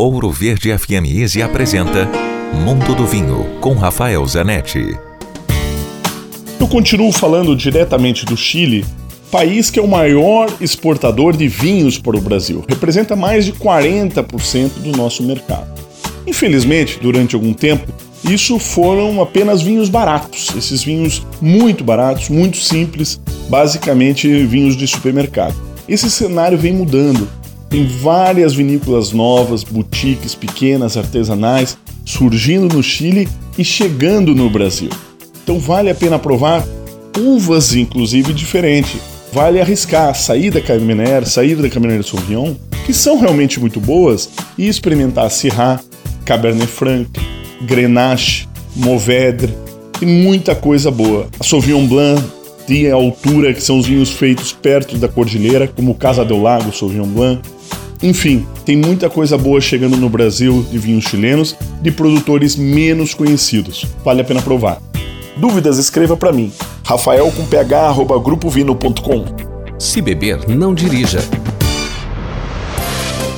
Ouro Verde FM Easy apresenta Mundo do Vinho com Rafael Zanetti. Eu continuo falando diretamente do Chile, país que é o maior exportador de vinhos para o Brasil. Representa mais de 40% do nosso mercado. Infelizmente, durante algum tempo, isso foram apenas vinhos baratos, esses vinhos muito baratos, muito simples, basicamente vinhos de supermercado. Esse cenário vem mudando tem várias vinícolas novas, boutiques pequenas, artesanais, surgindo no Chile e chegando no Brasil. Então vale a pena provar uvas, inclusive, diferentes. Vale arriscar, sair da Carmener, sair da Cabernet Sauvignon, que são realmente muito boas, e experimentar Syrah, Cabernet Franc, Grenache, Mourvèdre, e muita coisa boa. A Sauvignon Blanc de altura, que são os vinhos feitos perto da cordilheira, como Casa del Lago, Sauvignon Blanc, enfim, tem muita coisa boa chegando no Brasil de vinhos chilenos de produtores menos conhecidos. Vale a pena provar. Dúvidas, escreva para mim. Rafael com ph, grupovino.com. Se beber, não dirija.